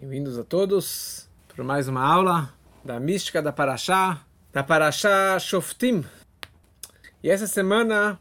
Bem-vindos a todos para mais uma aula da mística da Paraxá, da Paraxá Shoftim. E essa semana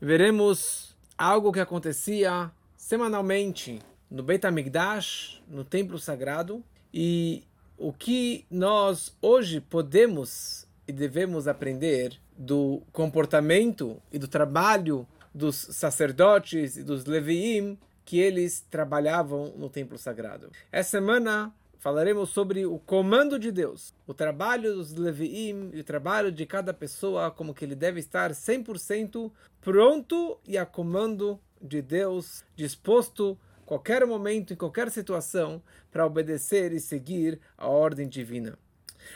veremos algo que acontecia semanalmente no Beit HaMikdash, no Templo Sagrado, e o que nós hoje podemos e devemos aprender do comportamento e do trabalho dos sacerdotes e dos leviim que eles trabalhavam no templo sagrado. Essa semana falaremos sobre o comando de Deus, o trabalho dos Leviim e o trabalho de cada pessoa, como que ele deve estar 100% pronto e a comando de Deus, disposto qualquer momento, em qualquer situação, para obedecer e seguir a ordem divina.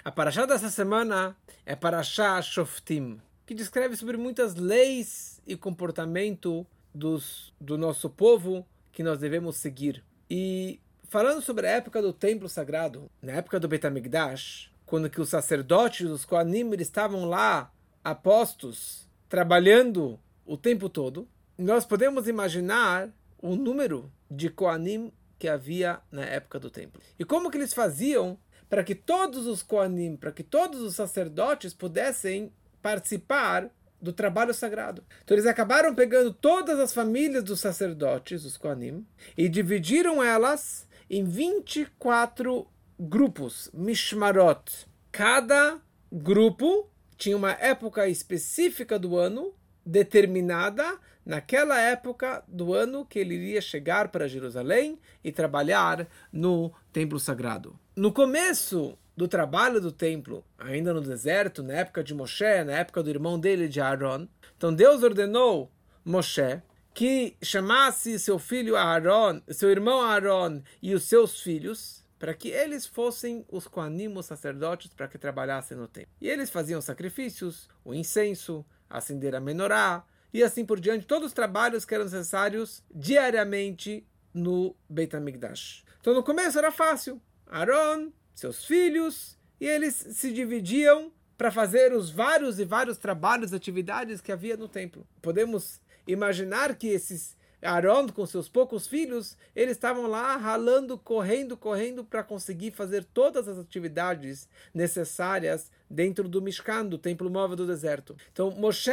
A paraxá dessa semana é Paraxá Shoftim, que descreve sobre muitas leis e comportamento dos, do nosso povo que nós devemos seguir. E falando sobre a época do templo sagrado, na época do Betamigdash, quando que os sacerdotes, os Koanim, estavam lá apostos, trabalhando o tempo todo, nós podemos imaginar o número de Koanim que havia na época do templo. E como que eles faziam para que todos os Koanim, para que todos os sacerdotes pudessem participar do trabalho sagrado. Então eles acabaram pegando todas as famílias dos sacerdotes, os Kohanim, e dividiram elas em 24 grupos, Mishmarot. Cada grupo tinha uma época específica do ano, determinada naquela época do ano que ele iria chegar para Jerusalém e trabalhar no templo sagrado. No começo do trabalho do templo, ainda no deserto, na época de Moshe, na época do irmão dele de Aaron. Então Deus ordenou Moshe que chamasse seu filho Aaron, seu irmão Aaron e os seus filhos, para que eles fossem os coanimos sacerdotes para que trabalhassem no templo. E eles faziam sacrifícios, o incenso, acender a menorá e assim por diante, todos os trabalhos que eram necessários diariamente no Beit HaMikdash. Então no começo era fácil. Aaron seus filhos, e eles se dividiam para fazer os vários e vários trabalhos, atividades que havia no templo. Podemos imaginar que esses Aaron com seus poucos filhos, eles estavam lá ralando, correndo, correndo para conseguir fazer todas as atividades necessárias dentro do Mishkan, do templo móvel do deserto. Então, Moshe,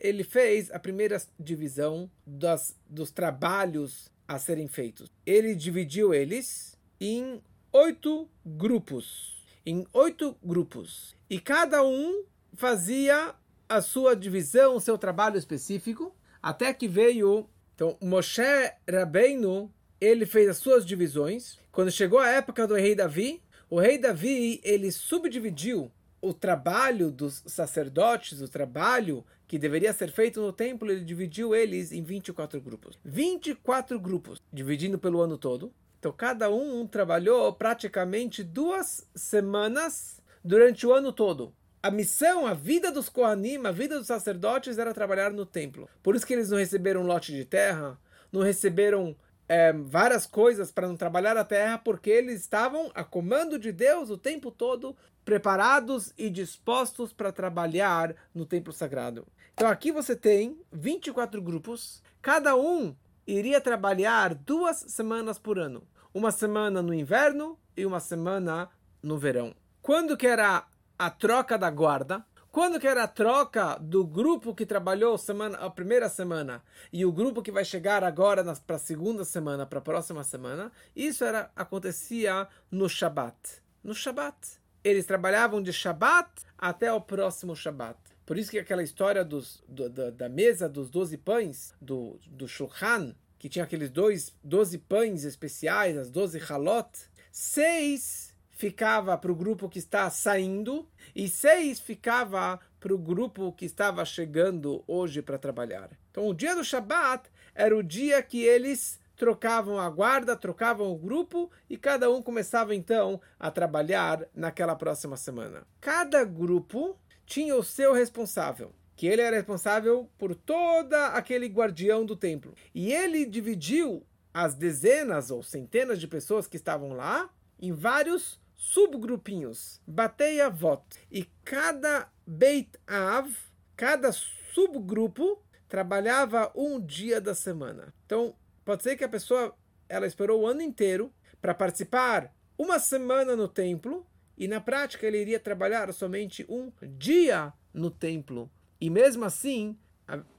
ele fez a primeira divisão das, dos trabalhos a serem feitos. Ele dividiu eles em oito grupos. Em oito grupos. E cada um fazia a sua divisão, o seu trabalho específico, até que veio. Então, Moshe Rabbeinu, ele fez as suas divisões. Quando chegou a época do rei Davi, o rei Davi, ele subdividiu o trabalho dos sacerdotes, o trabalho que deveria ser feito no templo, ele dividiu eles em 24 grupos. 24 grupos, dividindo pelo ano todo. Então, cada um trabalhou praticamente duas semanas durante o ano todo. A missão, a vida dos Kohanim, a vida dos sacerdotes era trabalhar no templo. Por isso que eles não receberam lote de terra, não receberam é, várias coisas para não trabalhar a terra, porque eles estavam a comando de Deus o tempo todo, preparados e dispostos para trabalhar no templo sagrado. Então aqui você tem 24 grupos, cada um iria trabalhar duas semanas por ano uma semana no inverno e uma semana no verão. Quando que era a troca da guarda? Quando que era a troca do grupo que trabalhou semana, a primeira semana e o grupo que vai chegar agora para a segunda semana, para a próxima semana? Isso era acontecia no Shabat. No Shabat. Eles trabalhavam de Shabat até o próximo Shabat. Por isso que aquela história dos, do, da, da, mesa dos doze pães, do, do Shulchan, que tinha aqueles dois, 12 pães especiais, as 12 halot, seis ficava para o grupo que está saindo e seis ficava para o grupo que estava chegando hoje para trabalhar. Então o dia do Shabat era o dia que eles trocavam a guarda, trocavam o grupo e cada um começava então a trabalhar naquela próxima semana. Cada grupo tinha o seu responsável que ele era responsável por toda aquele guardião do templo. E ele dividiu as dezenas ou centenas de pessoas que estavam lá em vários subgrupinhos, Batei Avot. E cada Beit Av, cada subgrupo, trabalhava um dia da semana. Então, pode ser que a pessoa ela esperou o ano inteiro para participar uma semana no templo e na prática ele iria trabalhar somente um dia no templo. E mesmo assim,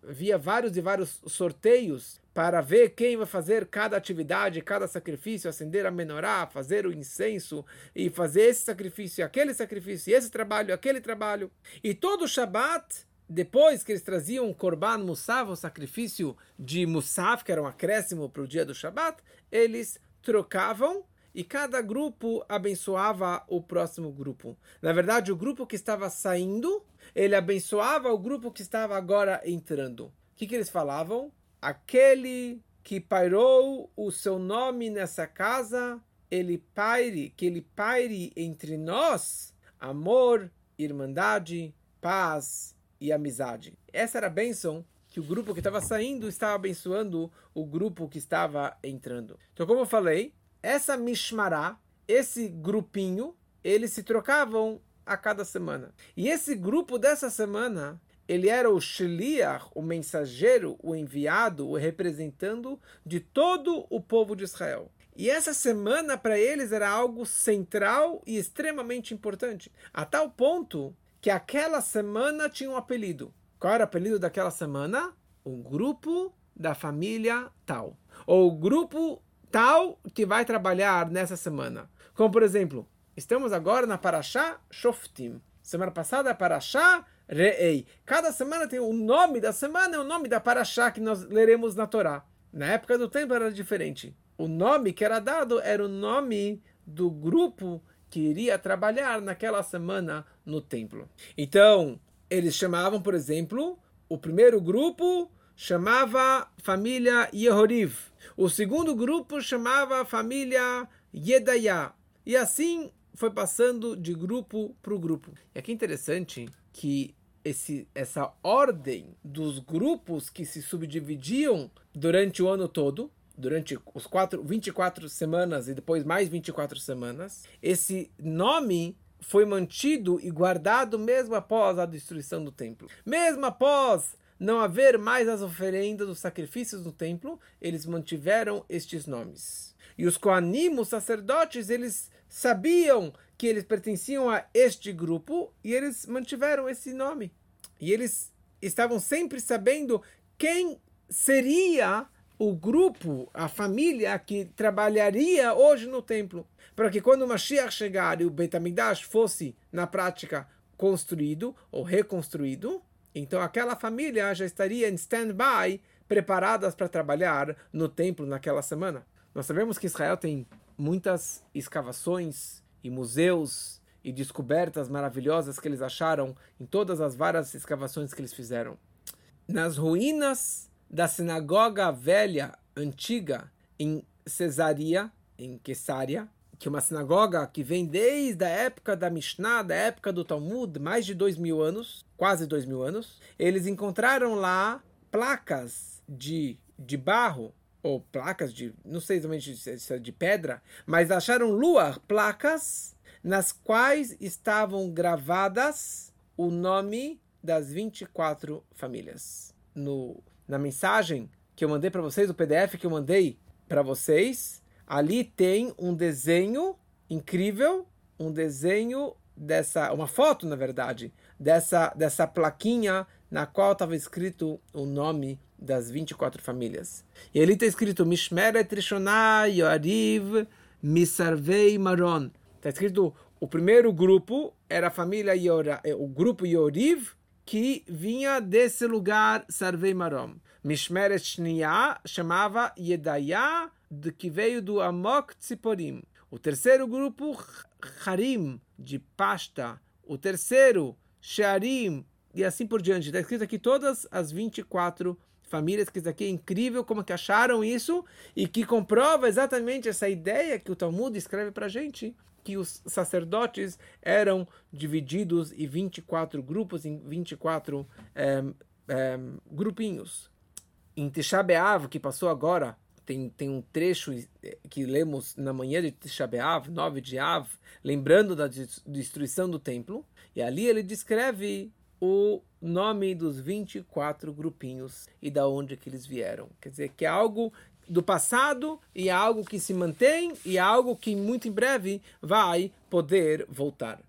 havia vários e vários sorteios para ver quem vai fazer cada atividade, cada sacrifício, acender a menorá, fazer o incenso e fazer esse sacrifício, aquele sacrifício, esse trabalho, aquele trabalho. E todo Shabat, depois que eles traziam o Korban Musaf, o sacrifício de Musaf, que era um acréscimo para o dia do Shabat, eles trocavam e cada grupo abençoava o próximo grupo. Na verdade, o grupo que estava saindo, ele abençoava o grupo que estava agora entrando. O que, que eles falavam? Aquele que pairou o seu nome nessa casa, ele paire, que ele paire entre nós amor, irmandade, paz e amizade. Essa era a bênção que o grupo que estava saindo estava abençoando o grupo que estava entrando. Então, como eu falei, essa mishmará, esse grupinho, eles se trocavam a cada semana. E esse grupo dessa semana, ele era o shliach, o mensageiro, o enviado, o representando de todo o povo de Israel. E essa semana para eles era algo central e extremamente importante, a tal ponto que aquela semana tinha um apelido. Qual era o apelido daquela semana? Um grupo da família tal. Ou o grupo tal que vai trabalhar nessa semana. Como, por exemplo, estamos agora na Parashá Shoftim. Semana passada, Parashá Re'ei. Cada semana tem o nome da semana e o nome da Parashá que nós leremos na Torá. Na época do tempo era diferente. O nome que era dado era o nome do grupo que iria trabalhar naquela semana no templo. Então, eles chamavam, por exemplo, o primeiro grupo chamava família Yehoriv. O segundo grupo chamava família Yedaya. E assim foi passando de grupo para o grupo. E aqui é interessante que esse, essa ordem dos grupos que se subdividiam durante o ano todo, durante os quatro, 24 semanas e depois mais 24 semanas, esse nome foi mantido e guardado mesmo após a destruição do templo. Mesmo após não haver mais as oferendas, os sacrifícios no templo, eles mantiveram estes nomes. E os Koanim, os sacerdotes, eles sabiam que eles pertenciam a este grupo e eles mantiveram esse nome. E eles estavam sempre sabendo quem seria o grupo, a família que trabalharia hoje no templo. Para que quando o Mashiach chegar e o Beit fosse, na prática, construído ou reconstruído, então aquela família já estaria em stand-by, preparadas para trabalhar no templo naquela semana. Nós sabemos que Israel tem muitas escavações e museus e descobertas maravilhosas que eles acharam em todas as várias escavações que eles fizeram. Nas ruínas da sinagoga velha, antiga, em Cesaria, em Quesária, que é uma sinagoga que vem desde a época da Mishnah, da época do Talmud, mais de dois mil anos, quase dois mil anos. Eles encontraram lá placas de, de barro, ou placas de, não sei exatamente se é de pedra, mas acharam luar, placas nas quais estavam gravadas o nome das 24 famílias. No, na mensagem que eu mandei para vocês, o PDF que eu mandei para vocês, ali tem um desenho incrível, um desenho dessa, uma foto na verdade, dessa, dessa plaquinha na qual estava escrito o nome das 24 famílias. E ali está escrito Mishmeret Yoariv Misarvei Maron. Está escrito o primeiro grupo era a família Yora, é, o grupo Yoriv que vinha desse lugar Sarvei Marom. Mishmeret Shniya chamava Yedaya de que veio do Amok Tziporim. O terceiro grupo, Harim, de pasta. O terceiro, Shearim, e assim por diante. Está escrito aqui todas as 24 famílias, que isso aqui é incrível como que acharam isso e que comprova exatamente essa ideia que o Talmud escreve para gente, que os sacerdotes eram divididos em 24 grupos, em 24 é, é, grupinhos. Em Tisha que passou agora, tem, tem um trecho eh, que lemos na manhã de Tisha B'Av, 9 de Av, lembrando da destruição do templo, e ali ele descreve o nome dos 24 grupinhos e da onde que eles vieram. Quer dizer, que é algo do passado e é algo que se mantém e é algo que muito em breve vai poder voltar.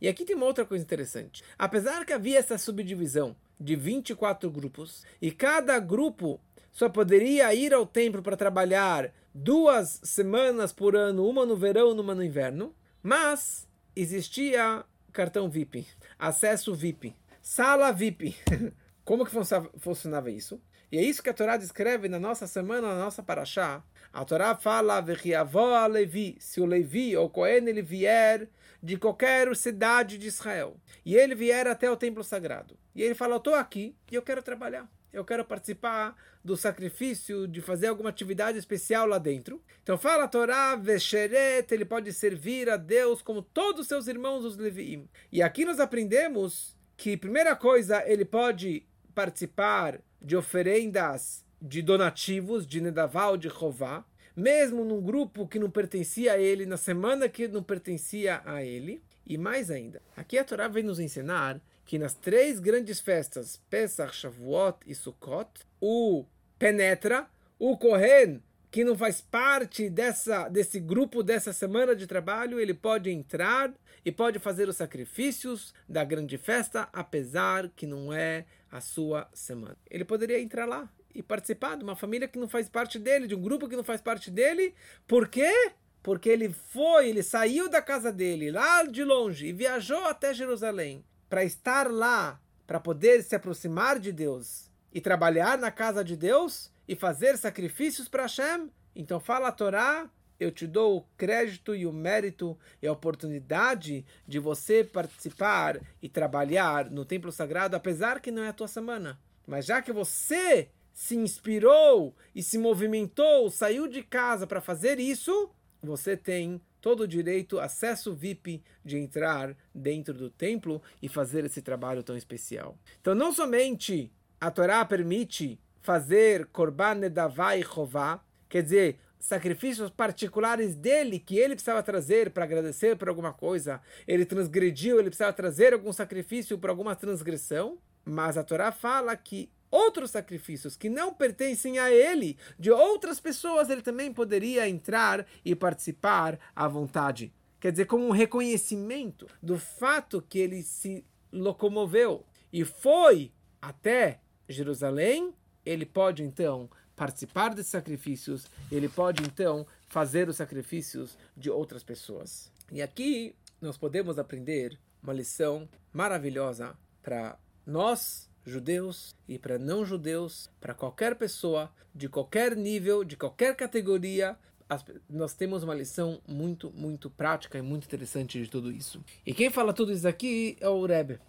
E aqui tem uma outra coisa interessante. Apesar que havia essa subdivisão de 24 grupos e cada grupo só poderia ir ao templo para trabalhar duas semanas por ano, uma no verão, uma no inverno, mas existia cartão VIP, acesso VIP, sala VIP. Como que funcionava isso? E é isso que a Torá descreve na nossa semana, na nossa paraxá. A Torá fala, a Levi, se o Levi ou Cohen ele vier de qualquer cidade de Israel, e ele vier até o templo sagrado, e ele fala, eu estou aqui e eu quero trabalhar eu quero participar do sacrifício, de fazer alguma atividade especial lá dentro. Então fala a Torá, Vesheret, ele pode servir a Deus como todos os seus irmãos, os Leviim. E aqui nós aprendemos que, primeira coisa, ele pode participar de oferendas de donativos, de Nedaval, de Rová, mesmo num grupo que não pertencia a ele, na semana que não pertencia a ele. E mais ainda, aqui a Torá vem nos ensinar que nas três grandes festas, Pesach, Shavuot e Sukkot, o penetra, o Kohen, que não faz parte dessa, desse grupo, dessa semana de trabalho, ele pode entrar e pode fazer os sacrifícios da grande festa, apesar que não é a sua semana. Ele poderia entrar lá e participar de uma família que não faz parte dele, de um grupo que não faz parte dele. Por quê? Porque ele foi, ele saiu da casa dele, lá de longe, e viajou até Jerusalém para estar lá, para poder se aproximar de Deus e trabalhar na casa de Deus e fazer sacrifícios para Hashem, então fala a Torá, eu te dou o crédito e o mérito e a oportunidade de você participar e trabalhar no templo sagrado, apesar que não é a tua semana. Mas já que você se inspirou e se movimentou, saiu de casa para fazer isso, você tem todo o direito, acesso VIP de entrar dentro do templo e fazer esse trabalho tão especial. Então, não somente a Torá permite fazer Korban Nedavá e Chová, quer dizer, sacrifícios particulares dele que ele precisava trazer para agradecer por alguma coisa, ele transgrediu, ele precisava trazer algum sacrifício por alguma transgressão, mas a Torá fala que outros sacrifícios que não pertencem a ele, de outras pessoas, ele também poderia entrar e participar à vontade. Quer dizer, como um reconhecimento do fato que ele se locomoveu e foi até Jerusalém, ele pode então participar desses sacrifícios, ele pode então fazer os sacrifícios de outras pessoas. E aqui nós podemos aprender uma lição maravilhosa para nós judeus e para não judeus, para qualquer pessoa, de qualquer nível, de qualquer categoria, nós temos uma lição muito, muito prática e muito interessante de tudo isso. E quem fala tudo isso aqui é o Rebbe.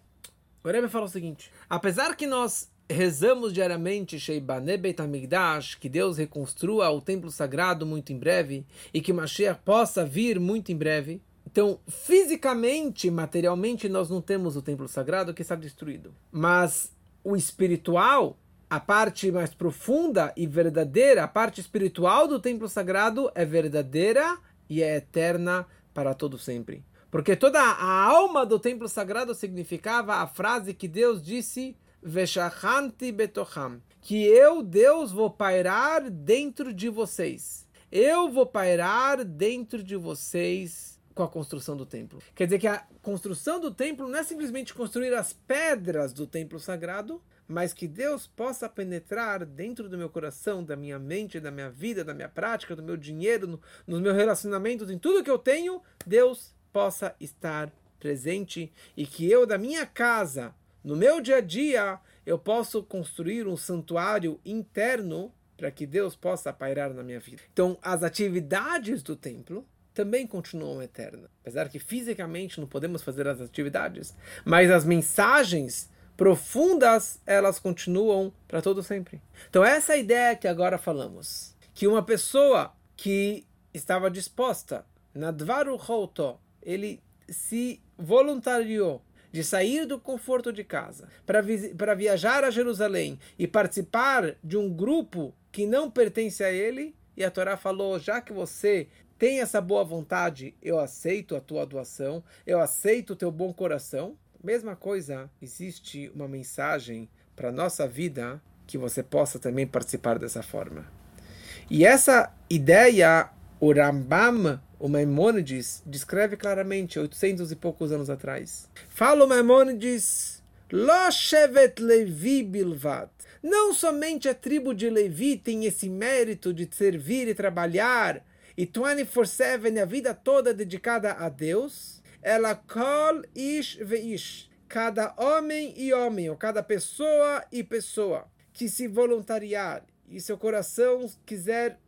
O Rebbe fala o seguinte: apesar que nós rezamos diariamente Sheibane Beit HaMikdash, que Deus reconstrua o templo sagrado muito em breve e que Mashiach possa vir muito em breve. Então, fisicamente, materialmente, nós não temos o templo sagrado que está destruído. Mas o espiritual, a parte mais profunda e verdadeira, a parte espiritual do templo sagrado é verdadeira e é eterna para todo sempre. Porque toda a alma do templo sagrado significava a frase que Deus disse: Veshachanti betocham, que eu, Deus, vou pairar dentro de vocês. Eu vou pairar dentro de vocês com a construção do templo. Quer dizer que a construção do templo não é simplesmente construir as pedras do templo sagrado, mas que Deus possa penetrar dentro do meu coração, da minha mente, da minha vida, da minha prática, do meu dinheiro, no, nos meus relacionamentos, em tudo que eu tenho, Deus possa estar presente e que eu, da minha casa, no meu dia a dia, eu possa construir um santuário interno para que Deus possa pairar na minha vida. Então, as atividades do templo também continuam eternas. Apesar que fisicamente não podemos fazer as atividades, mas as mensagens profundas, elas continuam para todo sempre. Então essa é ideia que agora falamos, que uma pessoa que estava disposta, na Dvaru Hoto, ele se voluntariou de sair do conforto de casa para, para viajar a Jerusalém e participar de um grupo que não pertence a ele, e a Torá falou: já que você tem essa boa vontade, eu aceito a tua doação, eu aceito o teu bom coração. Mesma coisa, existe uma mensagem para a nossa vida que você possa também participar dessa forma. E essa ideia, o Rambam, o Maimonides, descreve claramente, 800 e poucos anos atrás. Fala o Maimonides, Lo shevet Levi bilvat. Não somente a tribo de Levi tem esse mérito de servir e trabalhar, e 24-7, a vida toda dedicada a Deus, ela kol ish veish. Cada homem e homem, ou cada pessoa e pessoa, que se voluntariar e seu coração quiser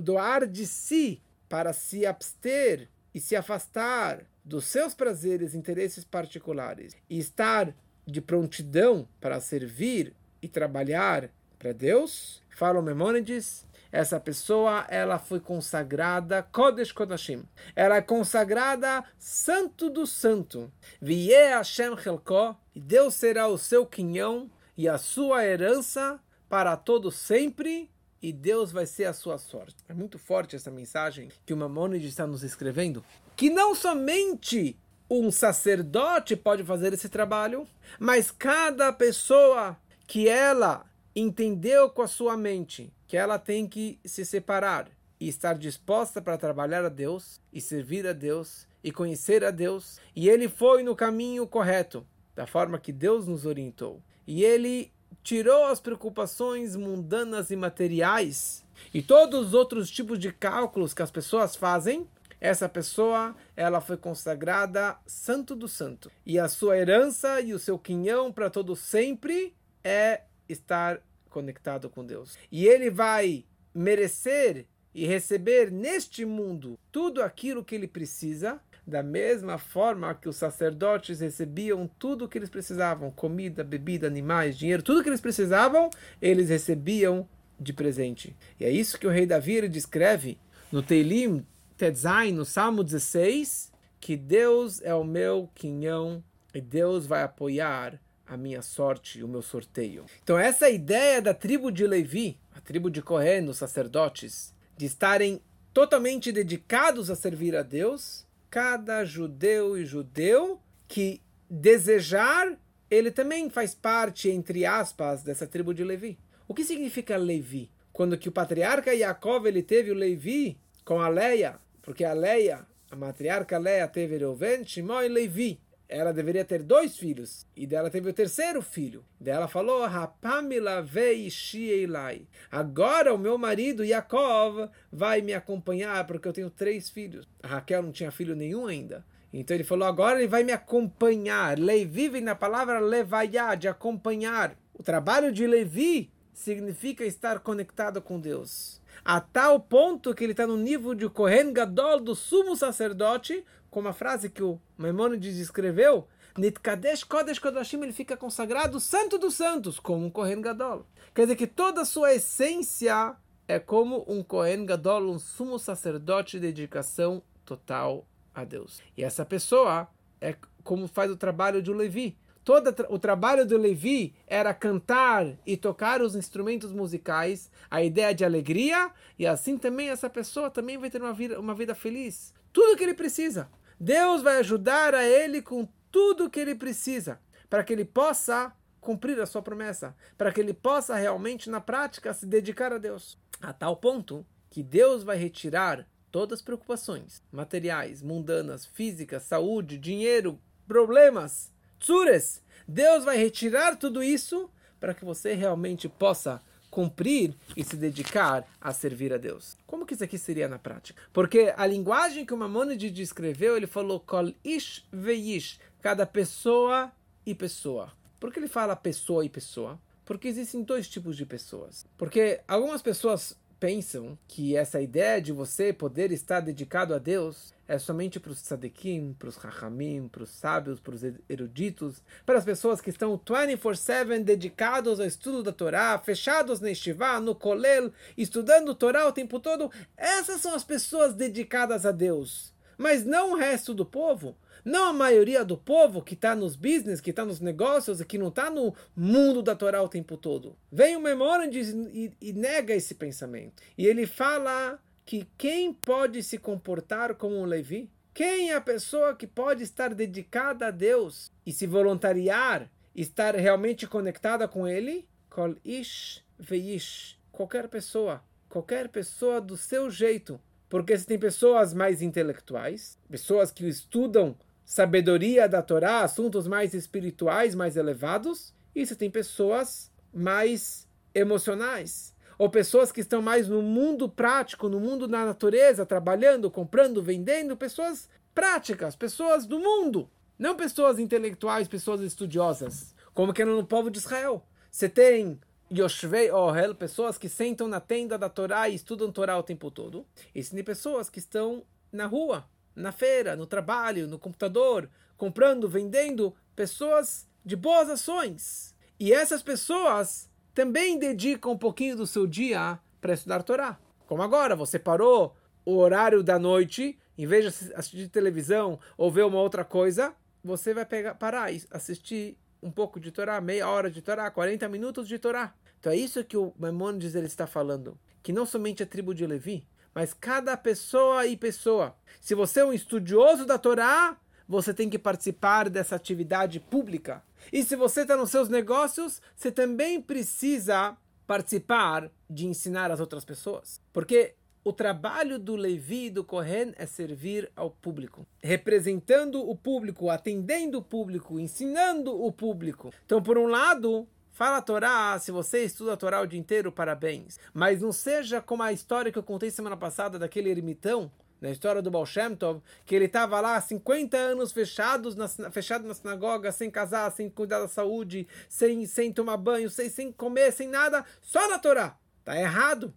doar de si para se abster e se afastar dos seus prazeres e interesses particulares e estar de prontidão para servir e trabalhar para Deus, fala o Memônides, essa pessoa ela foi consagrada Kodesh Kodashim. Ela é consagrada Santo do Santo. Vie Hashem Helko, e Deus será o seu quinhão e a sua herança para todo sempre e Deus vai ser a sua sorte. É muito forte essa mensagem que o Maimonides está nos escrevendo, que não somente um sacerdote pode fazer esse trabalho, mas cada pessoa que ela entendeu com a sua mente que ela tem que se separar e estar disposta para trabalhar a Deus e servir a Deus e conhecer a Deus, e ele foi no caminho correto, da forma que Deus nos orientou. E ele tirou as preocupações mundanas e materiais e todos os outros tipos de cálculos que as pessoas fazem, essa pessoa ela foi consagrada santo do santo. E a sua herança e o seu quinhão para todo sempre é estar conectado com Deus. E ele vai merecer e receber neste mundo tudo aquilo que ele precisa da mesma forma que os sacerdotes recebiam tudo o que eles precisavam, comida, bebida, animais, dinheiro, tudo que eles precisavam, eles recebiam de presente. E é isso que o rei Davi descreve no Teilim Tetzai, no Salmo 16, que Deus é o meu quinhão e Deus vai apoiar a minha sorte, o meu sorteio. Então essa ideia da tribo de Levi, a tribo de Cohen, os sacerdotes, de estarem totalmente dedicados a servir a Deus, cada judeu e judeu que desejar, ele também faz parte, entre aspas, dessa tribo de Levi. O que significa Levi? Quando que o patriarca Jacob ele teve o Levi com a Leia, porque a Leia, a matriarca Leia teve Reuven, Shimon e Levi ela deveria ter dois filhos. E dela teve o terceiro filho. Dela falou: Rapamila vei shielai. Agora o meu marido Yaakov vai me acompanhar porque eu tenho três filhos. A Raquel não tinha filho nenhum ainda. Então ele falou: agora ele vai me acompanhar. Levi vem na palavra levaiá, de acompanhar. O trabalho de Levi significa estar conectado com Deus. A tal ponto que ele está no nível de Kohen Gadol, do sumo sacerdote, como a frase que o Maimonides escreveu, Nitkadesh Kodesh Kodashim, ele fica consagrado santo dos santos, como um Kohen Gadol. Quer dizer que toda a sua essência é como um Kohen Gadol, um sumo sacerdote de dedicação total a Deus. E essa pessoa é como faz o trabalho de Levi. Todo o trabalho do Levi era cantar e tocar os instrumentos musicais, a ideia de alegria, e assim também essa pessoa também vai ter uma vida, uma vida feliz. Tudo que ele precisa. Deus vai ajudar a ele com tudo o que ele precisa, para que ele possa cumprir a sua promessa, para que ele possa realmente, na prática, se dedicar a Deus. A tal ponto que Deus vai retirar todas as preocupações materiais, mundanas, físicas, saúde, dinheiro, problemas, tsures. Deus vai retirar tudo isso para que você realmente possa cumprir e se dedicar a servir a Deus. Como que isso aqui seria na prática? Porque a linguagem que o Maimonides descreveu, ele falou kol ish veish, cada pessoa e pessoa. Por que ele fala pessoa e pessoa? Porque existem dois tipos de pessoas. Porque algumas pessoas pensam que essa ideia de você poder estar dedicado a Deus é somente para os tzadikim, para os hachamim, para os sábios, para os eruditos, para as pessoas que estão 24/7 dedicados ao estudo da Torá, fechados na Estivá, no Kolel, estudando Torá o tempo todo. Essas são as pessoas dedicadas a Deus. Mas não o resto do povo. Não a maioria do povo que está nos business, que está nos negócios e que não está no mundo da Torá o tempo todo. Vem o Memórides e, e nega esse pensamento. E ele fala que quem pode se comportar como um Levi? Quem é a pessoa que pode estar dedicada a Deus e se voluntariar, estar realmente conectada com Ele? Kol ish veish. Qualquer pessoa qualquer pessoa do seu jeito. Porque você tem pessoas mais intelectuais, pessoas que estudam sabedoria da Torá, assuntos mais espirituais, mais elevados, e você tem pessoas mais emocionais, ou pessoas que estão mais no mundo prático, no mundo da natureza, trabalhando, comprando, vendendo, pessoas práticas, pessoas do mundo, não pessoas intelectuais, pessoas estudiosas, como que era no povo de Israel. Você tem Yoshvei Ohel, pessoas que sentam na tenda da Torá e estudam Torá o tempo todo, e você tem pessoas que estão na rua, na feira, no trabalho, no computador, comprando, vendendo, pessoas de boas ações. E essas pessoas também dedicam um pouquinho do seu dia para estudar Torá. Como agora, você parou o horário da noite, em vez de assistir televisão ou ver uma outra coisa, você vai pegar, parar e assistir um pouco de Torá, meia hora de Torá, 40 minutos de Torá. Então é isso que o Maimonides ele está falando. Que não somente a tribo de Levi, mas cada pessoa e pessoa. Se você é um estudioso da Torá, você tem que participar dessa atividade pública. E se você está nos seus negócios, você também precisa participar de ensinar as outras pessoas. Porque o trabalho do Levi e do Kohen é servir ao público, representando o público, atendendo o público, ensinando o público. Então, por um lado, Fala a Torá, se você estuda a Torá o dia inteiro, parabéns. Mas não seja como a história que eu contei semana passada daquele ermitão, na história do Baal Shem Tov, que ele estava lá 50 anos fechados na, fechado na sinagoga, sem casar, sem cuidar da saúde, sem, sem tomar banho, sem, sem comer, sem nada, só na Torá. Tá errado.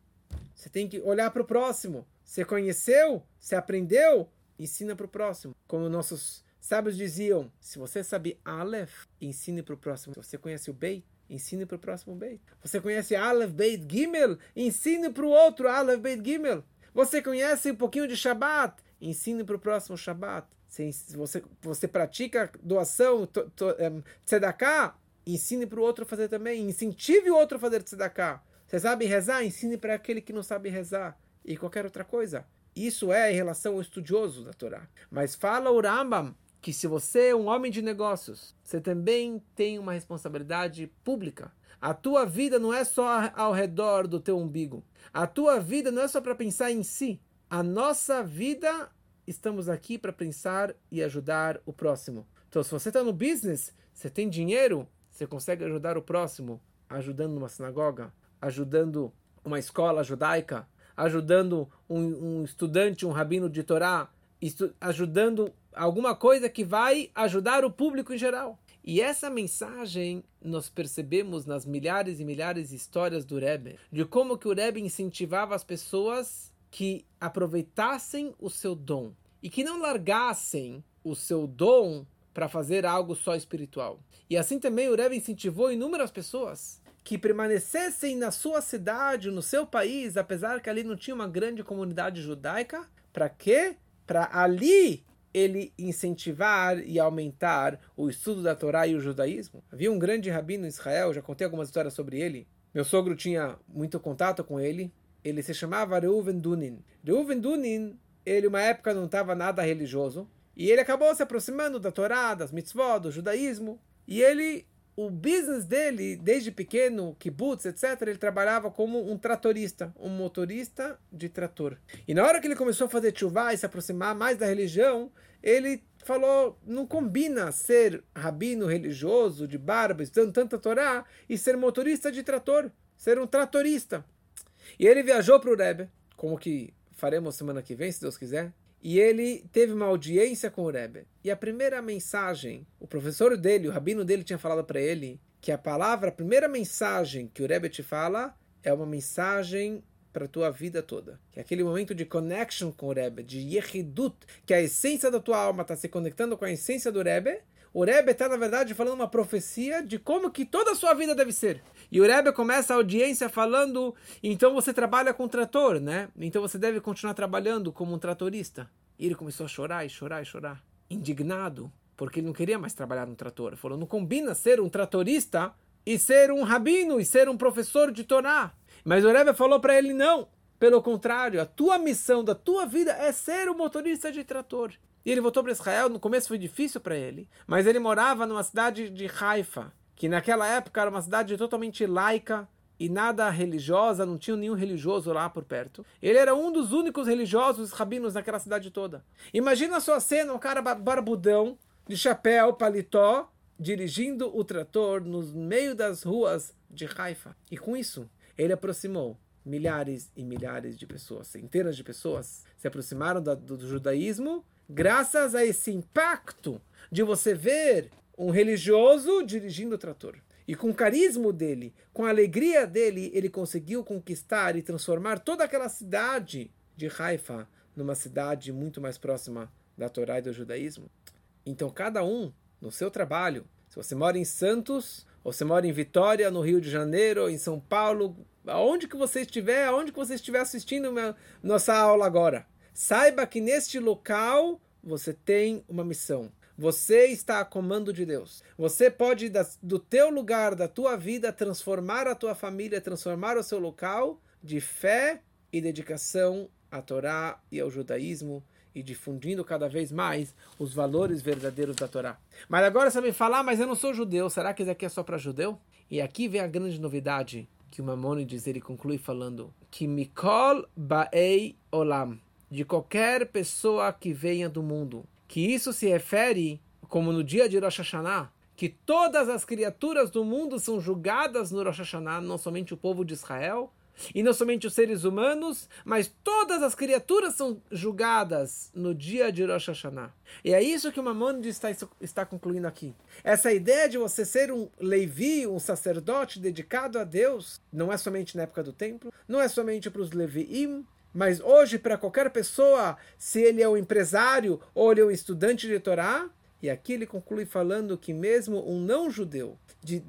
Você tem que olhar para o próximo. Você conheceu? Você aprendeu? Ensina para o próximo. Como nossos sábios diziam, se você sabe Aleph, ensine para o próximo. Se você conhece o Beit, ensine para o próximo Beit. Você conhece Aleph, Beit, Gimel? Ensine para o outro Aleph, Beit, Gimel. Você conhece um pouquinho de Shabat? Ensine para o próximo Shabat. Se você, você pratica doação, to, to, um, tzedakah, ensine para o outro fazer também. Incentive o outro a fazer tzedakah. Você sabe rezar? Ensine para aquele que não sabe rezar. E qualquer outra coisa. Isso é em relação ao estudioso da Torá. Mas fala o Rambam que se você é um homem de negócios, você também tem uma responsabilidade pública. A tua vida não é só ao redor do teu umbigo. A tua vida não é só para pensar em si. A nossa vida, estamos aqui para pensar e ajudar o próximo. Então, se você está no business, você tem dinheiro, você consegue ajudar o próximo, ajudando uma sinagoga, ajudando uma escola judaica, ajudando um, um estudante, um rabino de Torá, ajudando alguma coisa que vai ajudar o público em geral. E essa mensagem nós percebemos nas milhares e milhares de histórias do Rebbe, de como que o Rebbe incentivava as pessoas que aproveitassem o seu dom e que não largassem o seu dom para fazer algo só espiritual. E assim também o Rebbe incentivou inúmeras pessoas que permanecessem na sua cidade, no seu país, apesar que ali não tinha uma grande comunidade judaica, para quê? Para ali ele incentivar e aumentar o estudo da Torá e o judaísmo. Havia um grande rabino em Israel, já contei algumas histórias sobre ele. Meu sogro tinha muito contato com ele. Ele se chamava Reuven Dunin. Reuven Dunin, ele uma época não estava nada religioso, e ele acabou se aproximando da Torá, das mitzvot, do judaísmo, e ele o business dele, desde pequeno, kibbutz, etc., ele trabalhava como um tratorista, um motorista de trator. E na hora que ele começou a fazer chuvá e se aproximar mais da religião, ele falou, não combina ser rabino religioso, de barba, estudando tanta Torá, e ser motorista de trator, ser um tratorista. E ele viajou para o Rebbe, como que faremos semana que vem, se Deus quiser, e ele teve uma audiência com o Rebbe. E a primeira mensagem, o professor dele, o rabino dele tinha falado para ele que a palavra, a primeira mensagem que o Rebbe te fala é uma mensagem para a tua vida toda. Que é aquele momento de connection com o Rebbe, de yehidut, que a essência da tua alma está se conectando com a essência do Rebbe. O Rebbe está, na verdade, falando uma profecia de como que toda a sua vida deve ser. E o Rebbe começa a audiência falando, então você trabalha com trator, né? Então você deve continuar trabalhando como um tratorista. E ele começou a chorar e chorar e chorar, indignado, porque ele não queria mais trabalhar no trator. Ele falou, não combina ser um tratorista e ser um rabino e ser um professor de Torá. Mas o Rebbe falou para ele, não. Pelo contrário, a tua missão da tua vida é ser um motorista de trator. E ele voltou para Israel, no começo foi difícil para ele, mas ele morava numa cidade de Haifa, que naquela época era uma cidade totalmente laica, e nada religiosa, não tinha nenhum religioso lá por perto. Ele era um dos únicos religiosos rabinos naquela cidade toda. Imagina a sua cena, um cara barbudão, de chapéu, paletó, dirigindo o trator no meio das ruas de Haifa. E com isso, ele aproximou milhares e milhares de pessoas, centenas de pessoas, se aproximaram do, do judaísmo graças a esse impacto de você ver um religioso dirigindo o trator. E com o carisma dele, com a alegria dele, ele conseguiu conquistar e transformar toda aquela cidade de Haifa numa cidade muito mais próxima da Torá e do judaísmo. Então, cada um, no seu trabalho, se você mora em Santos, ou você mora em Vitória, no Rio de Janeiro, em São Paulo, aonde que você estiver, aonde que você estiver assistindo minha, nossa aula agora, saiba que neste local você tem uma missão. Você está a comando de Deus. Você pode, do teu lugar, da tua vida, transformar a tua família, transformar o seu local de fé e dedicação à Torá e ao judaísmo e difundindo cada vez mais os valores verdadeiros da Torá. Mas agora você me falar, mas eu não sou judeu, será que isso aqui é só para judeu? E aqui vem a grande novidade que o Mamonides ele conclui falando que Mikol Ba'ei Olam, de qualquer pessoa que venha do mundo, que isso se refere, como no dia de Rosh Hashanah, que todas as criaturas do mundo são julgadas no Rosh Hashanah, não somente o povo de Israel, e não somente os seres humanos, mas todas as criaturas são julgadas no dia de Rosh Hashanah. E é isso que o Maimonides está, está concluindo aqui. Essa ideia de você ser um Levi, um sacerdote dedicado a Deus, não é somente na época do templo, não é somente para os Leviim, mas hoje, para qualquer pessoa, se ele é um empresário ou ele é um estudante de Torá, e aqui ele conclui falando que mesmo um não-judeu, de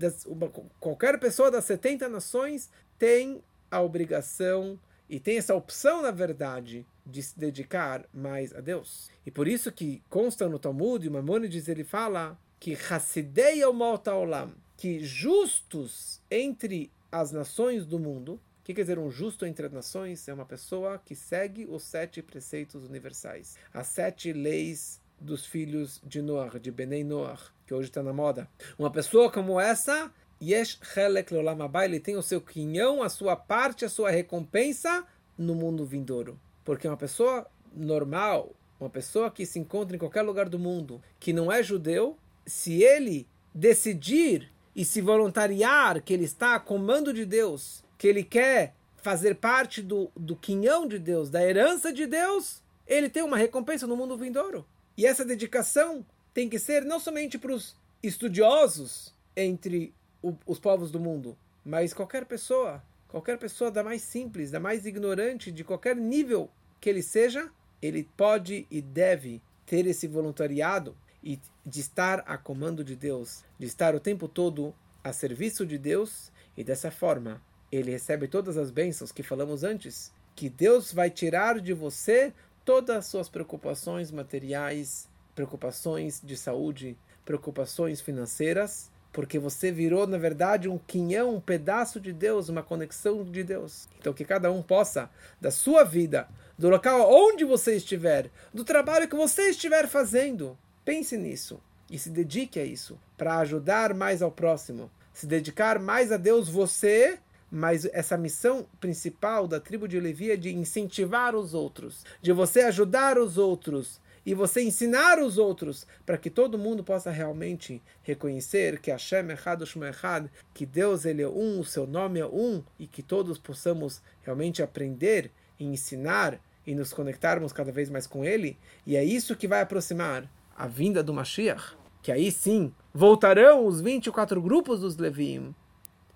qualquer pessoa das 70 nações, tem a obrigação e tem essa opção, na verdade, de se dedicar mais a Deus. E por isso que consta no Talmud, e Maimonides ele fala que Hassidei Olam, que justos entre as nações do mundo, que quer dizer um justo entre as nações? É uma pessoa que segue os sete preceitos universais, as sete leis dos filhos de Noah, de Benei Noah, que hoje está na moda. Uma pessoa como essa, Yesh Helek Leolam ele tem o seu quinhão, a sua parte, a sua recompensa no mundo vindouro. Porque uma pessoa normal, uma pessoa que se encontra em qualquer lugar do mundo, que não é judeu, se ele decidir e se voluntariar que ele está a comando de Deus que ele quer fazer parte do, do quinhão de Deus, da herança de Deus, ele tem uma recompensa no mundo vindouro. E essa dedicação tem que ser não somente para os estudiosos entre o, os povos do mundo, mas qualquer pessoa, qualquer pessoa da mais simples, da mais ignorante, de qualquer nível que ele seja, ele pode e deve ter esse voluntariado e de estar a comando de Deus, de estar o tempo todo a serviço de Deus e dessa forma ele recebe todas as bênçãos que falamos antes, que Deus vai tirar de você todas as suas preocupações materiais, preocupações de saúde, preocupações financeiras, porque você virou, na verdade, um quinhão, um pedaço de Deus, uma conexão de Deus. Então, que cada um possa, da sua vida, do local onde você estiver, do trabalho que você estiver fazendo, pense nisso e se dedique a isso, para ajudar mais ao próximo, se dedicar mais a Deus, você mas essa missão principal da tribo de Levi é de incentivar os outros, de você ajudar os outros e você ensinar os outros para que todo mundo possa realmente reconhecer que Hashem Echad Shmo Echad, que Deus ele é um, o seu nome é um e que todos possamos realmente aprender e ensinar e nos conectarmos cada vez mais com ele. E é isso que vai aproximar a vinda do Mashiach, que aí sim voltarão os 24 grupos dos Levim.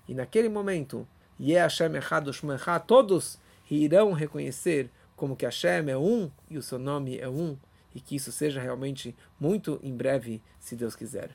E naquele momento é Hashem Echad Shmo Echad, todos irão reconhecer como que Hashem é um e o seu nome é um, e que isso seja realmente muito em breve, se Deus quiser.